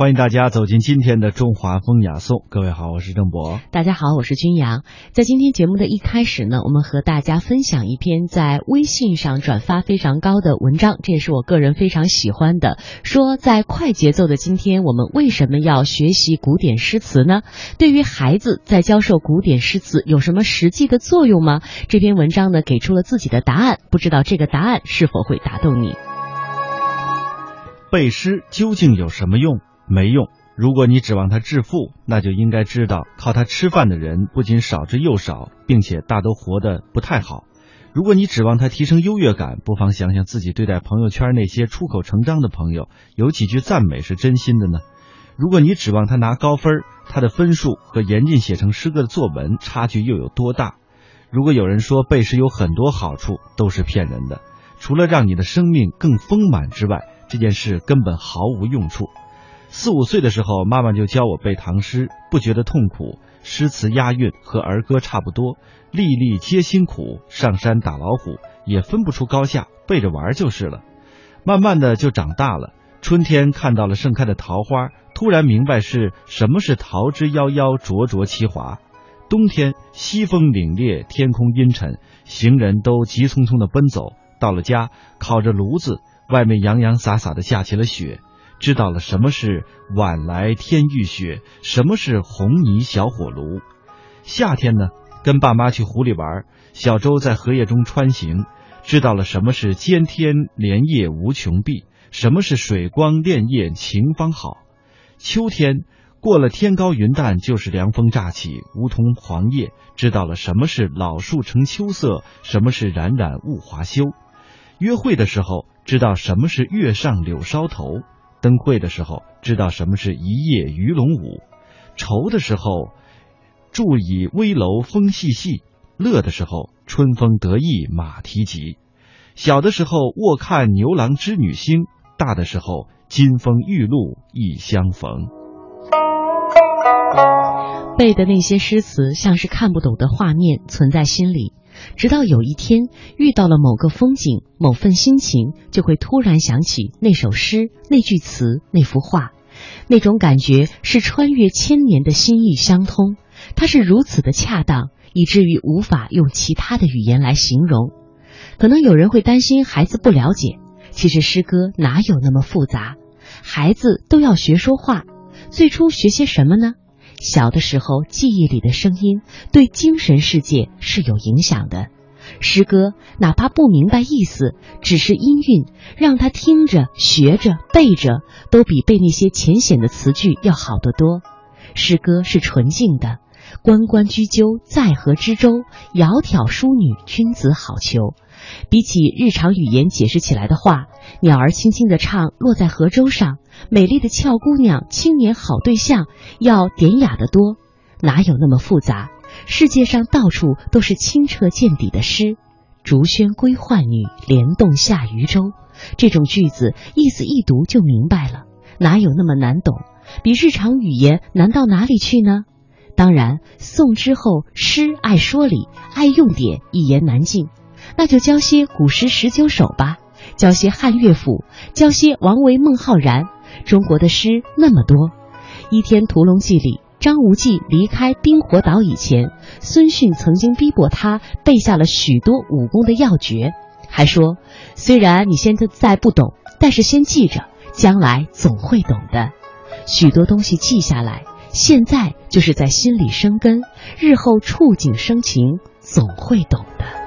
欢迎大家走进今天的中华风雅颂。各位好，我是郑博。大家好，我是君阳。在今天节目的一开始呢，我们和大家分享一篇在微信上转发非常高的文章，这也是我个人非常喜欢的。说在快节奏的今天，我们为什么要学习古典诗词呢？对于孩子在教授古典诗词有什么实际的作用吗？这篇文章呢给出了自己的答案，不知道这个答案是否会打动你？背诗究竟有什么用？没用。如果你指望他致富，那就应该知道，靠他吃饭的人不仅少之又少，并且大都活得不太好。如果你指望他提升优越感，不妨想想自己对待朋友圈那些出口成章的朋友，有几句赞美是真心的呢？如果你指望他拿高分，他的分数和严禁写成诗歌的作文差距又有多大？如果有人说背诗有很多好处，都是骗人的。除了让你的生命更丰满之外，这件事根本毫无用处。四五岁的时候，妈妈就教我背唐诗，不觉得痛苦。诗词押韵和儿歌差不多，粒粒皆辛苦。上山打老虎也分不出高下，背着玩就是了。慢慢的就长大了。春天看到了盛开的桃花，突然明白是什么是桃之夭夭，灼灼其华。冬天西风凛冽，天空阴沉，行人都急匆匆的奔走。到了家，烤着炉子，外面洋洋洒洒的下起了雪。知道了什么是晚来天欲雪，什么是红泥小火炉。夏天呢，跟爸妈去湖里玩，小舟在荷叶中穿行，知道了什么是尖天连夜无穷碧，什么是水光潋滟晴方好。秋天过了天高云淡，就是凉风乍起，梧桐黄叶，知道了什么是老树成秋色，什么是冉冉物华休。约会的时候，知道什么是月上柳梢头。灯会的时候，知道什么是一夜鱼龙舞；愁的时候，住倚危楼风细细；乐的时候，春风得意马蹄疾。小的时候，卧看牛郎织女星；大的时候，金风玉露一相逢。背的那些诗词，像是看不懂的画面，存在心里。直到有一天遇到了某个风景、某份心情，就会突然想起那首诗、那句词、那幅画，那种感觉是穿越千年的心意相通。它是如此的恰当，以至于无法用其他的语言来形容。可能有人会担心孩子不了解，其实诗歌哪有那么复杂？孩子都要学说话，最初学些什么呢？小的时候，记忆里的声音对精神世界是有影响的。诗歌哪怕不明白意思，只是音韵，让他听着、学着、背着，都比背那些浅显的词句要好得多。诗歌是纯净的，关关雎鸠，在河之洲。窈窕淑女，君子好逑。比起日常语言解释起来的话，鸟儿轻轻地唱，落在河舟上。美丽的俏姑娘，青年好对象，要典雅得多。哪有那么复杂？世界上到处都是清澈见底的诗。竹喧归浣女，莲动下渔舟。这种句子意思一读就明白了，哪有那么难懂？比日常语言难到哪里去呢？当然，宋之后诗爱说理，爱用典，一言难尽。那就教些古诗十九首吧，教些汉乐府，教些王维、孟浩然。中国的诗那么多，《倚天屠龙记》里，张无忌离开冰火岛以前，孙逊曾经逼迫他背下了许多武功的要诀，还说：“虽然你现在不懂，但是先记着，将来总会懂的。”许多东西记下来，现在就是在心里生根，日后触景生情，总会懂的。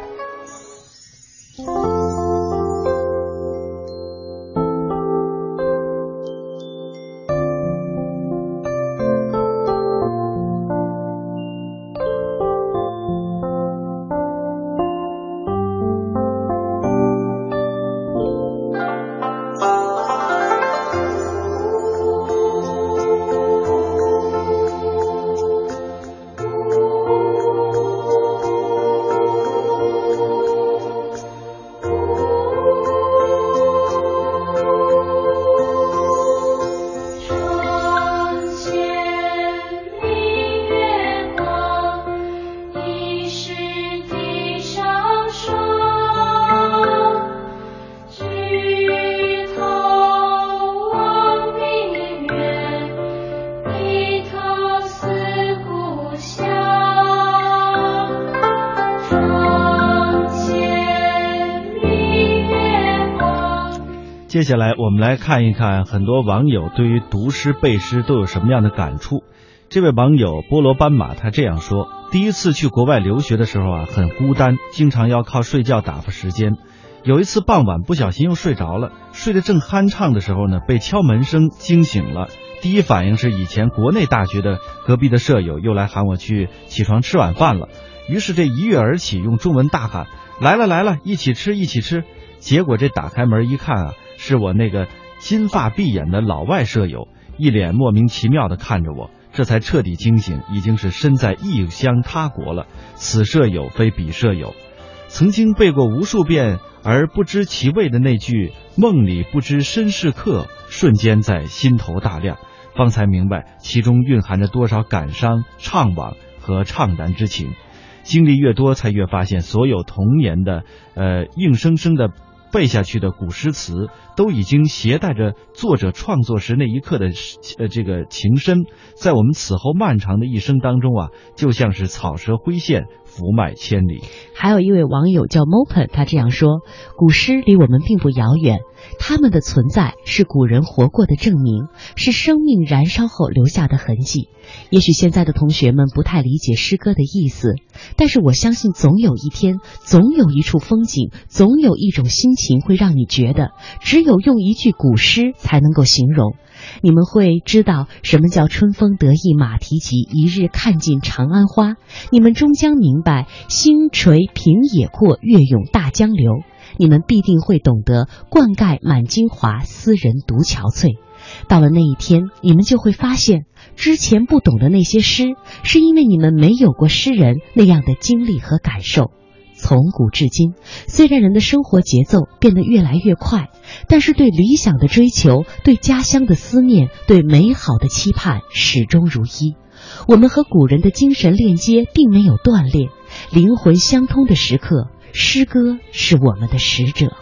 接下来我们来看一看很多网友对于读诗背诗都有什么样的感触。这位网友菠萝斑马他这样说：第一次去国外留学的时候啊，很孤单，经常要靠睡觉打发时间。有一次傍晚不小心又睡着了，睡得正酣畅的时候呢，被敲门声惊醒了。第一反应是以前国内大学的隔壁的舍友又来喊我去起床吃晚饭了。于是这一跃而起，用中文大喊：“来了来了，一起吃一起吃！”结果这打开门一看啊。是我那个金发碧眼的老外舍友，一脸莫名其妙的看着我，这才彻底惊醒，已经是身在异乡他国了。此舍友非彼舍友，曾经背过无数遍而不知其味的那句“梦里不知身是客”，瞬间在心头大亮，方才明白其中蕴含着多少感伤、怅惘和怅然之情。经历越多，才越发现，所有童年的呃硬生生的。背下去的古诗词，都已经携带着作者创作时那一刻的呃这个情深，在我们此后漫长的一生当中啊，就像是草蛇灰线。福脉千里。还有一位网友叫 Mopen，他这样说：古诗离我们并不遥远，他们的存在是古人活过的证明，是生命燃烧后留下的痕迹。也许现在的同学们不太理解诗歌的意思，但是我相信，总有一天，总有一处风景，总有一种心情，情会让你觉得，只有用一句古诗才能够形容。你们会知道什么叫春风得意马蹄疾，一日看尽长安花。你们终将明白星垂平野阔，月涌大江流。你们必定会懂得灌溉满京华，斯人独憔悴。到了那一天，你们就会发现，之前不懂的那些诗，是因为你们没有过诗人那样的经历和感受。从古至今，虽然人的生活节奏变得越来越快，但是对理想的追求、对家乡的思念、对美好的期盼始终如一。我们和古人的精神链接并没有断裂，灵魂相通的时刻，诗歌是我们的使者。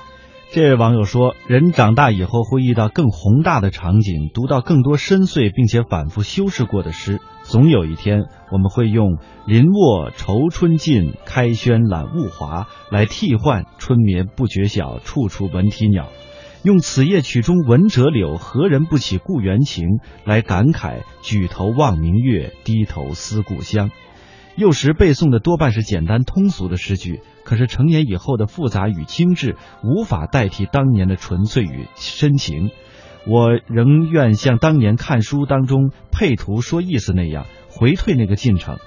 这位网友说：“人长大以后会遇到更宏大的场景，读到更多深邃并且反复修饰过的诗。总有一天，我们会用‘林卧愁春尽，开轩揽物华’来替换‘春眠不觉晓，处处闻啼鸟’，用‘此夜曲中闻折柳，何人不起故园情’来感慨‘举头望明月，低头思故乡’。幼时背诵的多半是简单通俗的诗句。”可是成年以后的复杂与精致，无法代替当年的纯粹与深情。我仍愿像当年看书当中配图说意思那样，回退那个进程，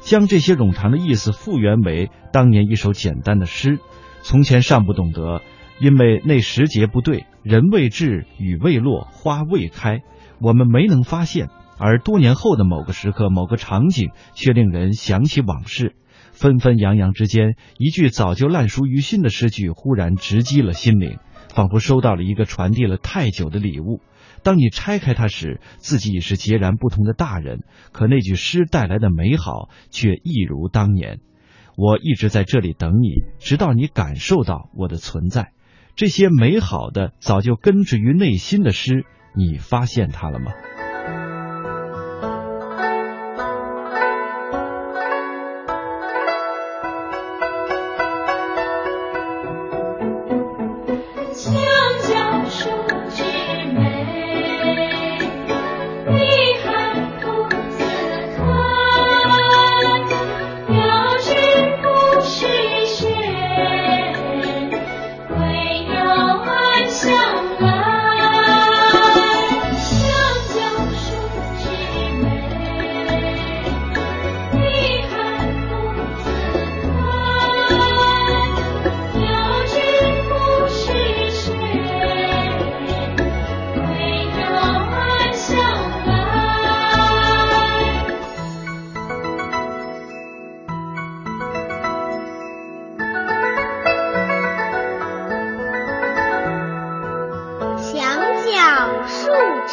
将这些冗长的意思复原为当年一首简单的诗。从前尚不懂得，因为那时节不对，人未至，雨未落，花未开，我们没能发现。而多年后的某个时刻、某个场景，却令人想起往事。纷纷扬扬之间，一句早就烂熟于心的诗句忽然直击了心灵，仿佛收到了一个传递了太久的礼物。当你拆开它时，自己已是截然不同的大人，可那句诗带来的美好却一如当年。我一直在这里等你，直到你感受到我的存在。这些美好的、早就根植于内心的诗，你发现它了吗？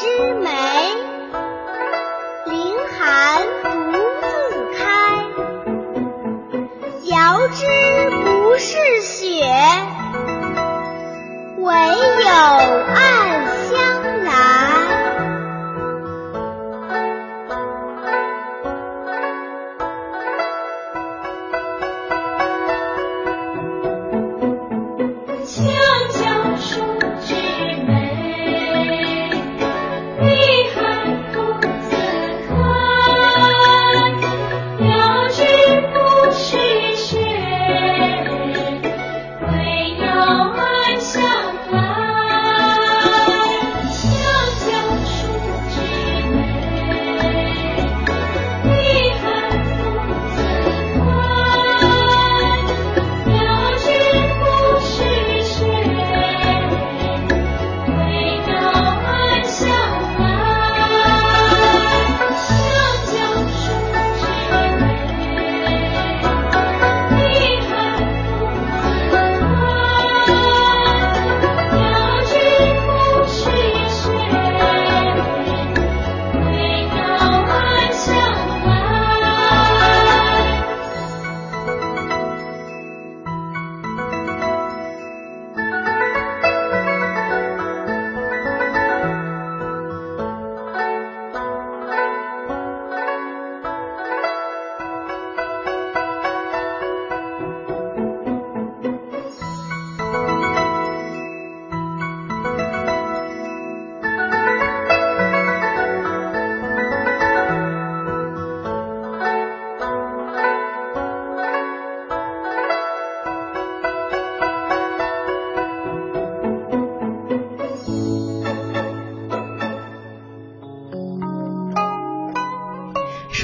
之美。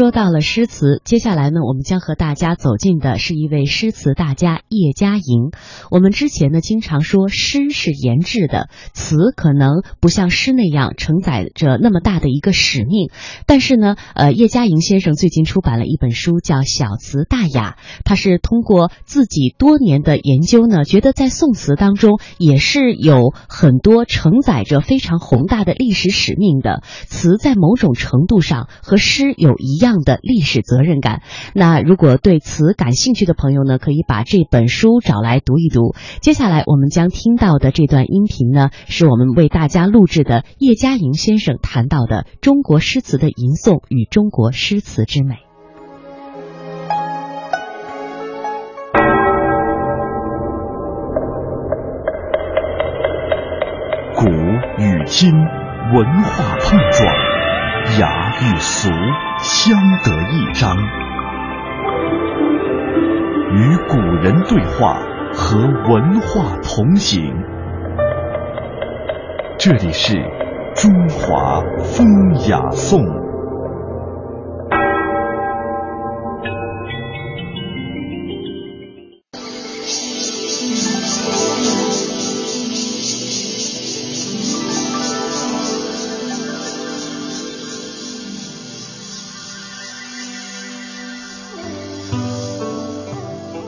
说到了诗词，接下来呢，我们将和大家走进的是一位诗词大家叶嘉莹。我们之前呢，经常说诗是言志的，词可能不像诗那样承载着那么大的一个使命。但是呢，呃，叶嘉莹先生最近出版了一本书，叫《小词大雅》。他是通过自己多年的研究呢，觉得在宋词当中也是有很多承载着非常宏大的历史使命的词，在某种程度上和诗有一。样的历史责任感。那如果对词感兴趣的朋友呢，可以把这本书找来读一读。接下来我们将听到的这段音频呢，是我们为大家录制的叶嘉莹先生谈到的中国诗词的吟诵与中国诗词之美。古与今，文化碰撞。雅与俗相得益彰，与古人对话，和文化同行。这里是中华风雅颂。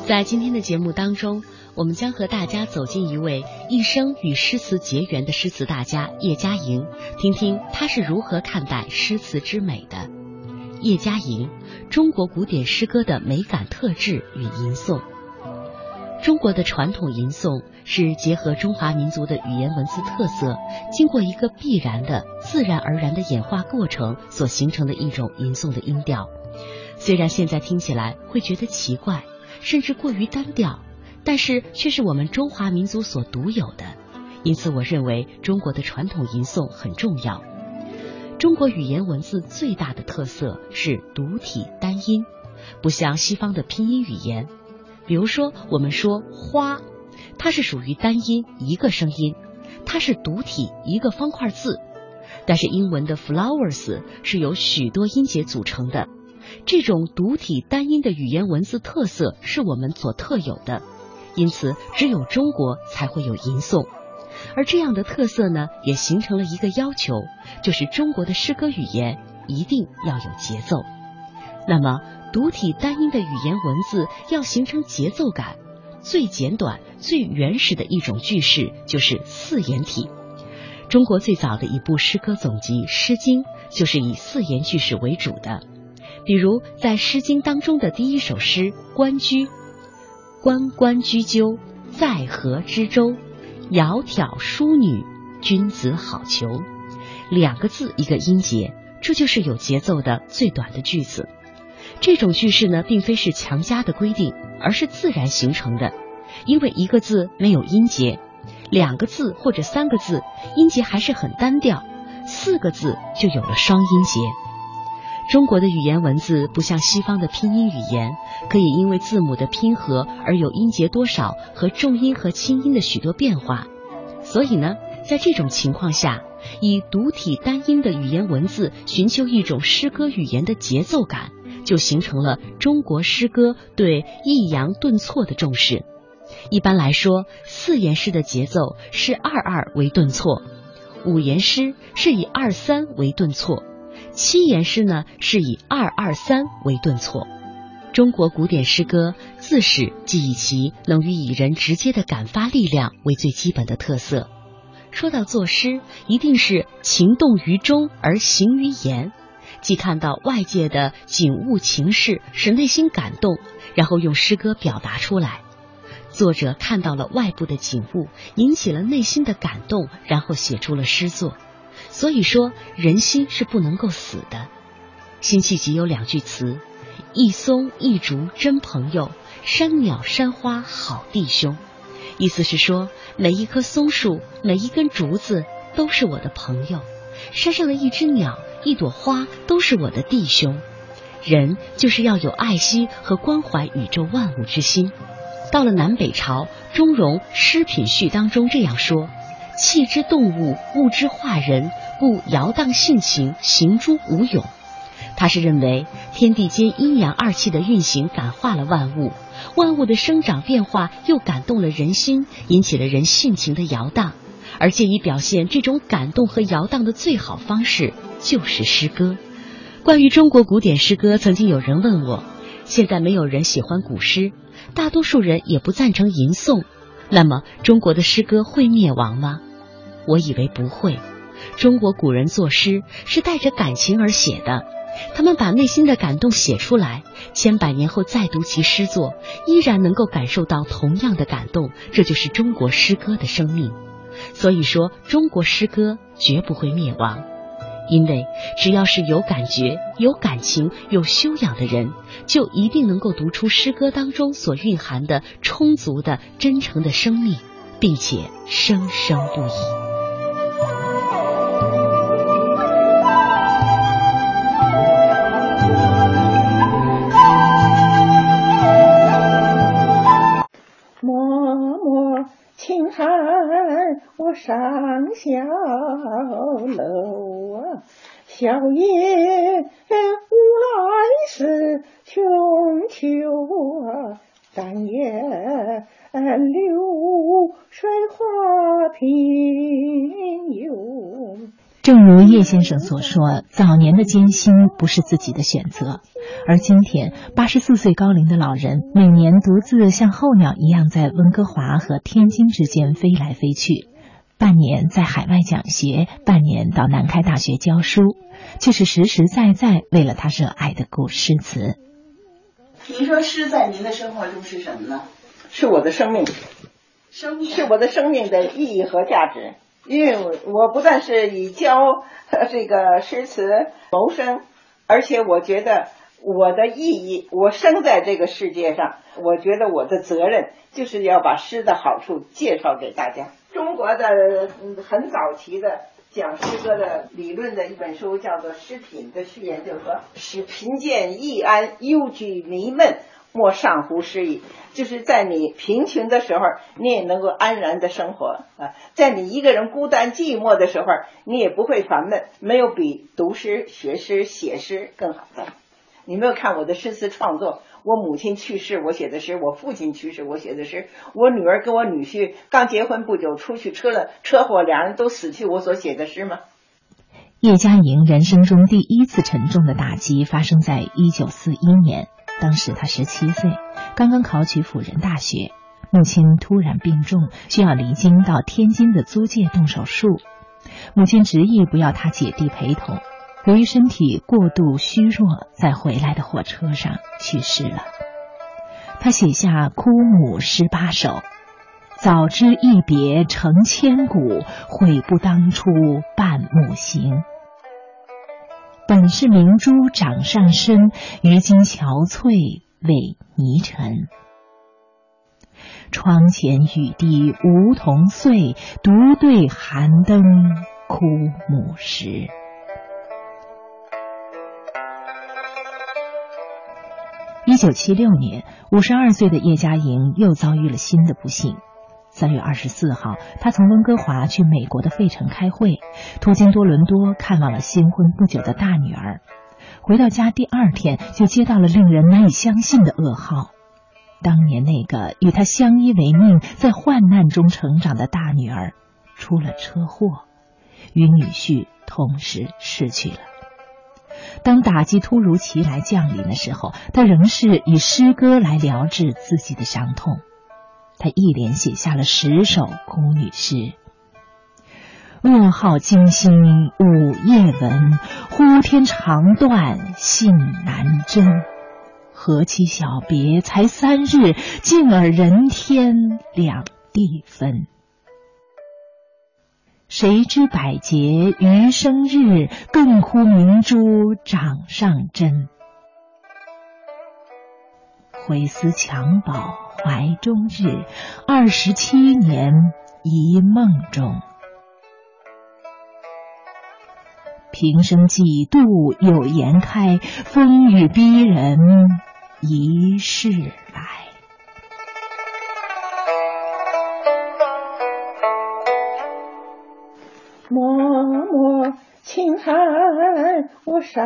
在今天的节目当中，我们将和大家走进一位一生与诗词结缘的诗词大家叶嘉莹，听听他是如何看待诗词之美的。叶嘉莹，中国古典诗歌的美感特质与吟诵。中国的传统吟诵是结合中华民族的语言文字特色，经过一个必然的、自然而然的演化过程所形成的一种吟诵的音调。虽然现在听起来会觉得奇怪。甚至过于单调，但是却是我们中华民族所独有的。因此，我认为中国的传统吟诵很重要。中国语言文字最大的特色是独体单音，不像西方的拼音语言。比如说，我们说“花”，它是属于单音一个声音，它是独体一个方块字。但是英文的 “flowers” 是由许多音节组成的。这种独体单音的语言文字特色是我们所特有的，因此只有中国才会有吟诵。而这样的特色呢，也形成了一个要求，就是中国的诗歌语言一定要有节奏。那么，独体单音的语言文字要形成节奏感，最简短、最原始的一种句式就是四言体。中国最早的一部诗歌总集《诗经》就是以四言句式为主的。比如在《诗经》当中的第一首诗《关雎》，关关雎鸠，在河之洲。窈窕淑女，君子好逑。两个字一个音节，这就是有节奏的最短的句子。这种句式呢，并非是强加的规定，而是自然形成的。因为一个字没有音节，两个字或者三个字音节还是很单调，四个字就有了双音节。中国的语言文字不像西方的拼音语言，可以因为字母的拼合而有音节多少和重音和轻音的许多变化。所以呢，在这种情况下，以独体单音的语言文字寻求一种诗歌语言的节奏感，就形成了中国诗歌对抑扬顿挫的重视。一般来说，四言诗的节奏是二二为顿挫，五言诗是以二三为顿挫。七言诗呢，是以二二三为顿挫。中国古典诗歌自始即以其能与以人直接的感发力量为最基本的特色。说到作诗，一定是情动于中而行于言，既看到外界的景物情事，使内心感动，然后用诗歌表达出来。作者看到了外部的景物，引起了内心的感动，然后写出了诗作。所以说，人心是不能够死的。辛弃疾有两句词：“一松一竹真朋友，山鸟山花好弟兄。”意思是说，每一棵松树、每一根竹子都是我的朋友，山上的一只鸟、一朵花都是我的弟兄。人就是要有爱惜和关怀宇宙万物之心。到了南北朝，钟嵘《诗品序》当中这样说。气之动物，物之化人，故摇荡性情，行诸无永。他是认为天地间阴阳二气的运行感化了万物，万物的生长变化又感动了人心，引起了人性情的摇荡。而借以表现这种感动和摇荡的最好方式，就是诗歌。关于中国古典诗歌，曾经有人问我：现在没有人喜欢古诗，大多数人也不赞成吟诵，那么中国的诗歌会灭亡吗？我以为不会。中国古人作诗是带着感情而写的，他们把内心的感动写出来，千百年后再读其诗作，依然能够感受到同样的感动。这就是中国诗歌的生命。所以说，中国诗歌绝不会灭亡，因为只要是有感觉、有感情、有修养的人，就一定能够读出诗歌当中所蕴含的充足的、真诚的生命，并且生生不已。正如叶先生所说，早年的艰辛不是自己的选择，而今天八十四岁高龄的老人，每年独自像候鸟一样在温哥华和天津之间飞来飞去，半年在海外讲学，半年到南开大学教书，却是实实在在为了他热爱的古诗词。您说诗在您的生活中是什么呢？是我的生命，生命是我的生命的意义和价值。因为我我不但是以教这个诗词谋生，而且我觉得我的意义，我生在这个世界上，我觉得我的责任就是要把诗的好处介绍给大家。中国的很早期的讲诗歌的理论的一本书叫做《诗品》的序言，就是说：“使贫贱易安，忧惧弥闷。”莫上乎诗意，就是在你贫穷的时候，你也能够安然的生活啊；在你一个人孤单寂寞的时候，你也不会烦闷。没有比读诗、学诗、写诗更好的。你没有看我的诗词创作？我母亲去世，我写的诗；我父亲去世，我写的诗；我女儿跟我女婿刚结婚不久，出去车了车祸，两人都死去，我所写的诗吗？叶嘉莹人生中第一次沉重的打击发生在一九四一年。当时他十七岁，刚刚考取辅仁大学，母亲突然病重，需要离京到天津的租界动手术。母亲执意不要他姐弟陪同，由于身体过度虚弱，在回来的火车上去世了。他写下哭母十八首：早知一别成千古，悔不当初伴母行。本是明珠掌上身，于今憔悴为泥尘。窗前雨滴梧桐碎，独对寒灯枯木时。一九七六年，五十二岁的叶嘉莹又遭遇了新的不幸。三月二十四号，他从温哥华去美国的费城开会，途经多伦多看望了新婚不久的大女儿。回到家第二天，就接到了令人难以相信的噩耗：当年那个与他相依为命、在患难中成长的大女儿出了车祸，与女婿同时逝去了。当打击突如其来降临的时候，他仍是以诗歌来疗治自己的伤痛。他一连写下了十首哭女诗：噩耗惊心午夜闻，呼天长断信难真。何其小别才三日，竟尔人天两地分。谁知百劫余生日，更哭明珠掌上针。挥丝襁褓怀中日，二十七年一梦中。平生几度有颜开，风雨逼人一世来。默默轻叹我上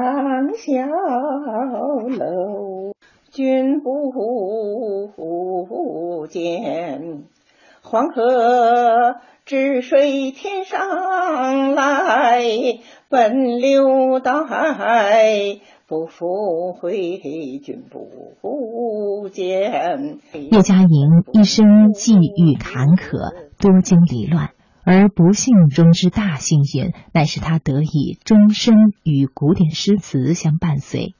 小楼，君不见，黄河之水天上来，奔流到海。不复回，君不见。叶嘉莹一生际遇坎坷，多经离乱。而不幸中之大幸运，乃是他得以终身与古典诗词相伴随。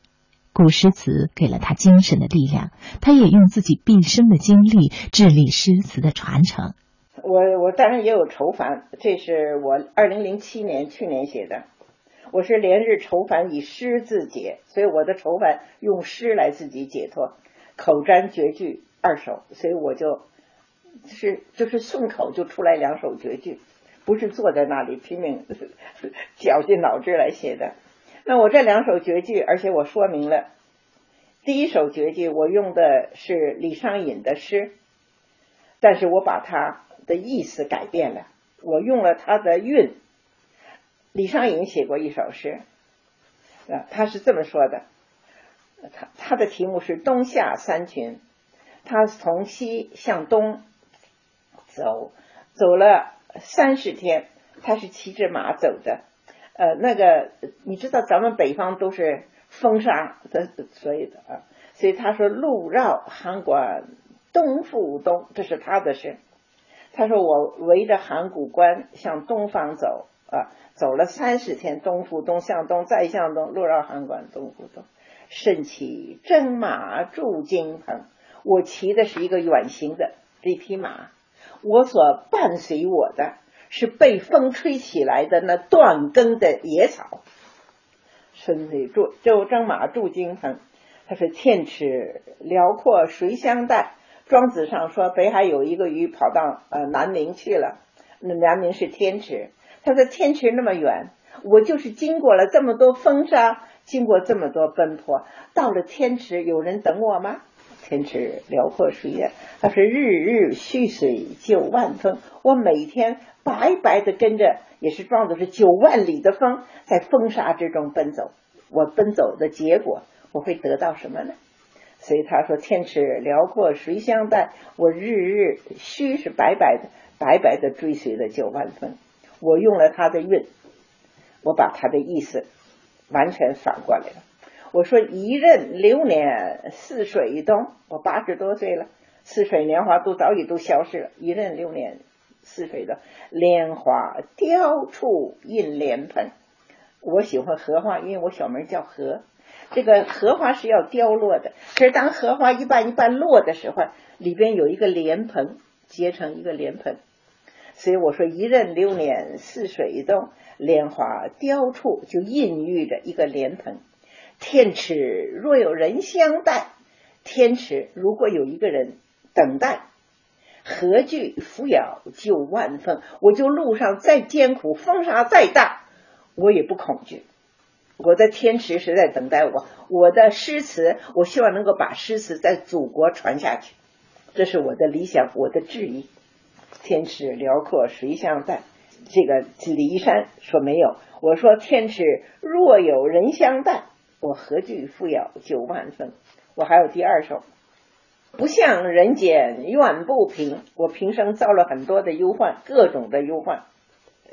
古诗词给了他精神的力量，他也用自己毕生的精力致力诗词的传承。我我当然也有愁烦，这是我二零零七年去年写的。我是连日愁烦以诗自解，所以我的愁烦用诗来自己解脱。口占绝句二首，所以我就。是，就是顺口就出来两首绝句，不是坐在那里拼命绞尽脑汁来写的。那我这两首绝句，而且我说明了，第一首绝句我用的是李商隐的诗，但是我把它的意思改变了，我用了他的韵。李商隐写过一首诗，啊，他是这么说的，他他的题目是《冬夏三群》，他从西向东。走，走了三十天，他是骑着马走的。呃，那个你知道，咱们北方都是风沙的，所以的啊，所以他说路绕函馆东复东，这是他的事。他说我围着函谷关向东方走啊，走了三十天，东复东，向东再向东，路绕函馆东复东，甚骑征马驻京城。我骑的是一个远行的这匹马。我所伴随我的是被风吹起来的那断根的野草。孙子住周征马住京城，他说天池辽阔谁相待？庄子上说北海有一个鱼跑到呃南冥去了，那南冥是天池。他说天池那么远，我就是经过了这么多风沙，经过这么多奔波，到了天池，有人等我吗？天池辽阔水远，他说日日蓄水九万峰。我每天白白的跟着，也是装的是九万里的风，在风沙之中奔走。我奔走的结果，我会得到什么呢？所以他说天池辽阔谁相待？我日日须是白白的，白白的追随了九万峰。我用了他的韵，我把他的意思完全反过来了。我说一任流年似水东，我八十多岁了，似水年华都早已都消失了。一任流年似水的莲花雕处印莲蓬，我喜欢荷花，因为我小名叫荷。这个荷花是要凋落的，可是当荷花一半一半落的时候，里边有一个莲蓬结成一个莲蓬，所以我说一任流年似水东，莲花雕处就孕育着一个莲蓬。天池若有人相待，天池如果有一个人等待，何惧扶摇九万峰？我就路上再艰苦，风沙再大，我也不恐惧。我的天池是在等待我，我的诗词，我希望能够把诗词在祖国传下去，这是我的理想，我的志意。天池辽阔谁相待？这个李一山说没有，我说天池若有人相待。我何惧富有九万分？我还有第二首，不向人间怨不平。我平生遭了很多的忧患，各种的忧患，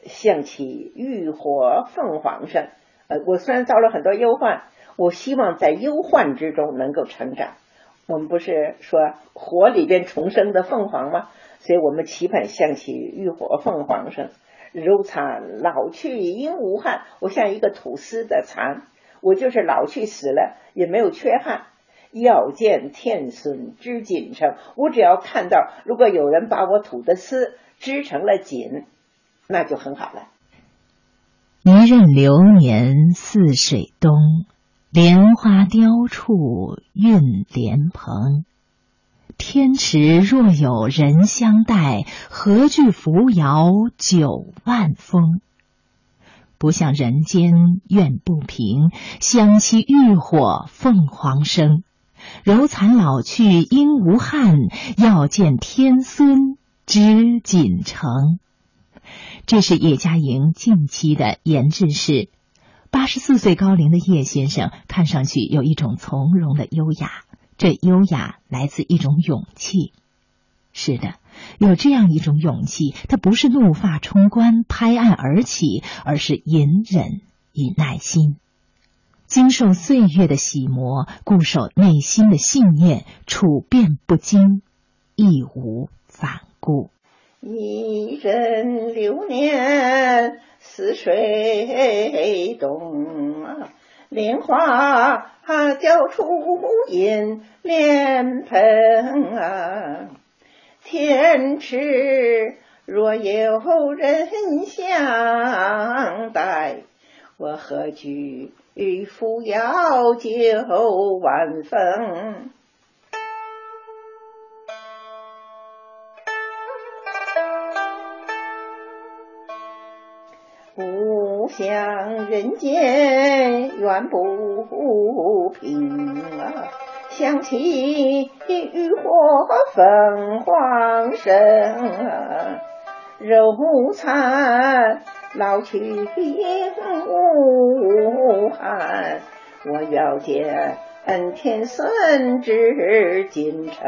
像起浴火凤凰声。呃，我虽然遭了很多忧患，我希望在忧患之中能够成长。我们不是说火里边重生的凤凰吗？所以我们期盼像起浴火凤凰声，柔残老去应无憾。我像一个吐丝的蚕。我就是老去死了也没有缺憾，要见天孙织锦成。我只要看到，如果有人把我吐的丝织成了锦，那就很好了。一任流年似水东，莲花凋处映莲蓬。天池若有人相待，何惧扶摇九万峰？不向人间怨不平，香气浴火凤凰生。柔残老去应无憾，要见天孙织锦成。这是叶嘉莹近期的研制室。八十四岁高龄的叶先生看上去有一种从容的优雅，这优雅来自一种勇气。是的，有这样一种勇气，它不是怒发冲冠、拍案而起，而是隐忍与耐心。经受岁月的洗磨，固守内心的信念，处变不惊，义无反顾。一任流年似水东啊，莲花交出银莲蓬啊。天池若有人相待，我何惧扶摇酒晚风？不想人间怨不平啊！想起渔火凤凰生，肉残老去无憾。我要见天孙至京城。